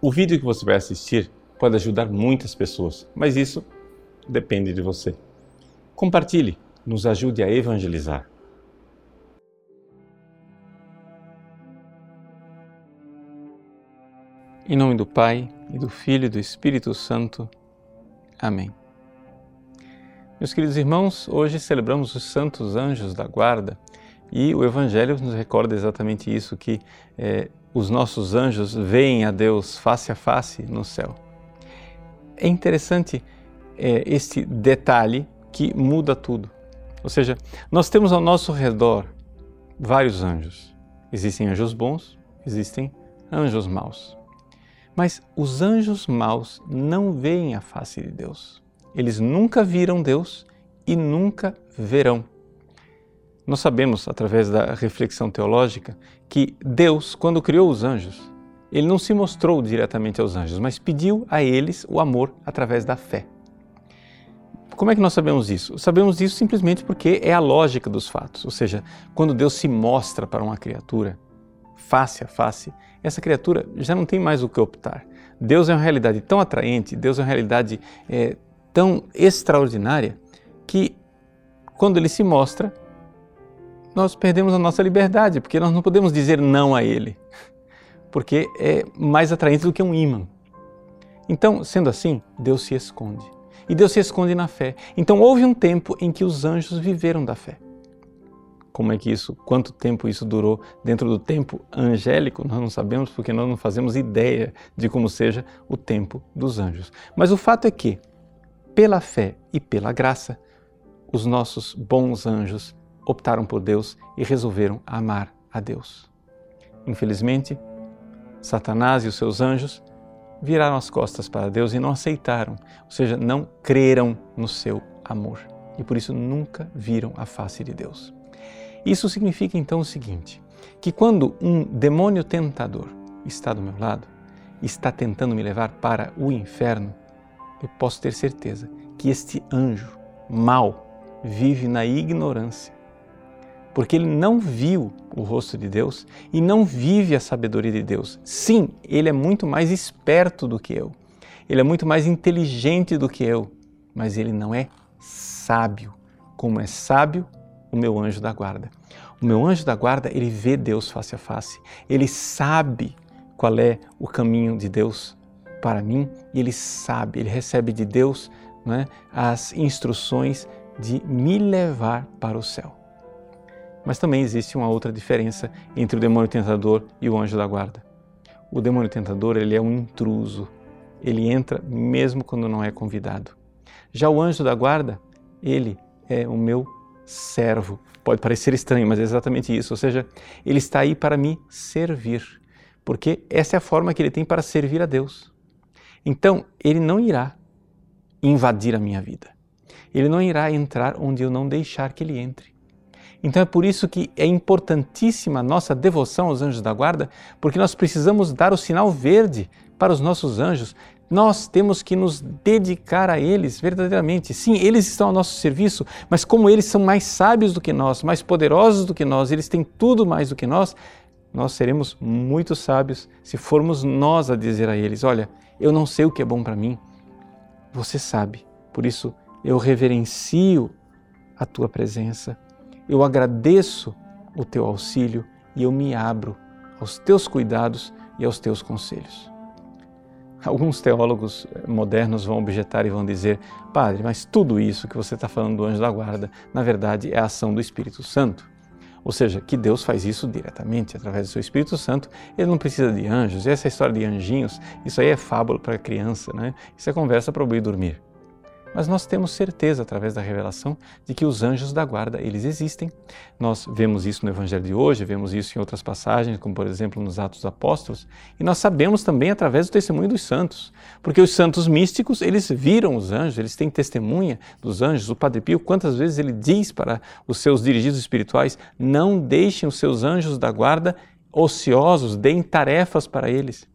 O vídeo que você vai assistir pode ajudar muitas pessoas, mas isso depende de você. Compartilhe, nos ajude a evangelizar. Em nome do Pai, e do Filho e do Espírito Santo. Amém. Meus queridos irmãos, hoje celebramos os santos anjos da guarda e o Evangelho nos recorda exatamente isso, que é, os nossos anjos veem a Deus face a face no céu. É interessante é, este detalhe que muda tudo. Ou seja, nós temos ao nosso redor vários anjos. Existem anjos bons, existem anjos maus. Mas os anjos maus não veem a face de Deus. Eles nunca viram Deus e nunca verão. Nós sabemos, através da reflexão teológica, que Deus, quando criou os anjos, ele não se mostrou diretamente aos anjos, mas pediu a eles o amor através da fé. Como é que nós sabemos isso? Sabemos isso simplesmente porque é a lógica dos fatos. Ou seja, quando Deus se mostra para uma criatura, face a face, essa criatura já não tem mais o que optar. Deus é uma realidade tão atraente, Deus é uma realidade é, tão extraordinária, que quando Ele se mostra, nós perdemos a nossa liberdade, porque nós não podemos dizer não a Ele, porque é mais atraente do que um imã. Então, sendo assim, Deus se esconde. E Deus se esconde na fé. Então, houve um tempo em que os anjos viveram da fé. Como é que isso, quanto tempo isso durou dentro do tempo angélico, nós não sabemos porque nós não fazemos ideia de como seja o tempo dos anjos. Mas o fato é que, pela fé e pela graça, os nossos bons anjos optaram por Deus e resolveram amar a Deus. Infelizmente, Satanás e os seus anjos viraram as costas para Deus e não aceitaram, ou seja, não creram no seu amor e por isso nunca viram a face de Deus. Isso significa então o seguinte: que quando um demônio tentador está do meu lado, está tentando me levar para o inferno, eu posso ter certeza que este anjo mau vive na ignorância porque ele não viu o rosto de Deus e não vive a sabedoria de Deus. Sim, ele é muito mais esperto do que eu, ele é muito mais inteligente do que eu, mas ele não é sábio, como é sábio o meu anjo da guarda. O meu anjo da guarda, ele vê Deus face a face, ele sabe qual é o caminho de Deus para mim e ele sabe, ele recebe de Deus né, as instruções de me levar para o céu. Mas também existe uma outra diferença entre o demônio tentador e o anjo da guarda. O demônio tentador, ele é um intruso. Ele entra mesmo quando não é convidado. Já o anjo da guarda, ele é o meu servo. Pode parecer estranho, mas é exatamente isso. Ou seja, ele está aí para me servir, porque essa é a forma que ele tem para servir a Deus. Então, ele não irá invadir a minha vida. Ele não irá entrar onde eu não deixar que ele entre. Então é por isso que é importantíssima a nossa devoção aos anjos da guarda, porque nós precisamos dar o sinal verde para os nossos anjos. Nós temos que nos dedicar a eles verdadeiramente. Sim, eles estão ao nosso serviço, mas como eles são mais sábios do que nós, mais poderosos do que nós, eles têm tudo mais do que nós, nós seremos muito sábios se formos nós a dizer a eles: Olha, eu não sei o que é bom para mim, você sabe, por isso eu reverencio a tua presença eu agradeço o teu auxílio e eu me abro aos teus cuidados e aos teus conselhos. Alguns teólogos eh, modernos vão objetar e vão dizer: Padre, mas tudo isso que você está falando do anjo da guarda, na verdade é a ação do Espírito Santo. Ou seja, que Deus faz isso diretamente, através do seu Espírito Santo, ele não precisa de anjos. E essa história de anjinhos, isso aí é fábula para criança, né? Isso é conversa para o dormir mas nós temos certeza através da revelação de que os anjos da guarda, eles existem. Nós vemos isso no evangelho de hoje, vemos isso em outras passagens, como por exemplo nos Atos dos Apóstolos, e nós sabemos também através do testemunho dos santos, porque os santos místicos, eles viram os anjos, eles têm testemunha dos anjos. O Padre Pio, quantas vezes ele diz para os seus dirigidos espirituais: "Não deixem os seus anjos da guarda ociosos, deem tarefas para eles".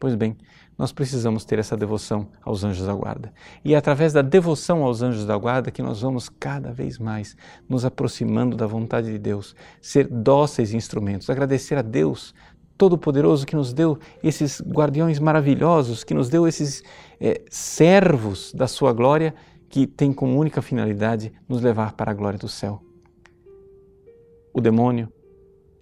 Pois bem, nós precisamos ter essa devoção aos anjos da guarda. E é através da devoção aos anjos da guarda que nós vamos cada vez mais nos aproximando da vontade de Deus, ser dóceis instrumentos, agradecer a Deus Todo-Poderoso que nos deu esses guardiões maravilhosos, que nos deu esses é, servos da Sua glória, que tem como única finalidade nos levar para a glória do céu. O demônio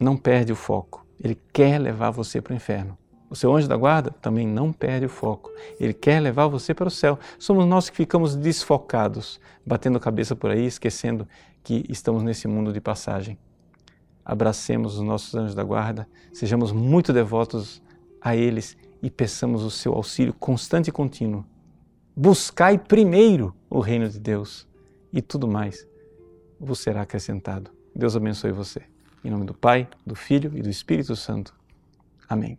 não perde o foco, ele quer levar você para o inferno. O seu anjo da guarda também não perde o foco. Ele quer levar você para o céu. Somos nós que ficamos desfocados, batendo cabeça por aí, esquecendo que estamos nesse mundo de passagem. Abracemos os nossos anjos da guarda, sejamos muito devotos a eles e peçamos o seu auxílio constante e contínuo. Buscai primeiro o reino de Deus e tudo mais vos será acrescentado. Deus abençoe você. Em nome do Pai, do Filho e do Espírito Santo. Amém.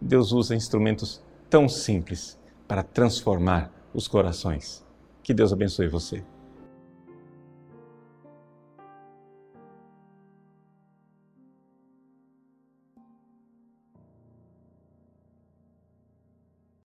Deus usa instrumentos tão simples para transformar os corações. Que Deus abençoe você.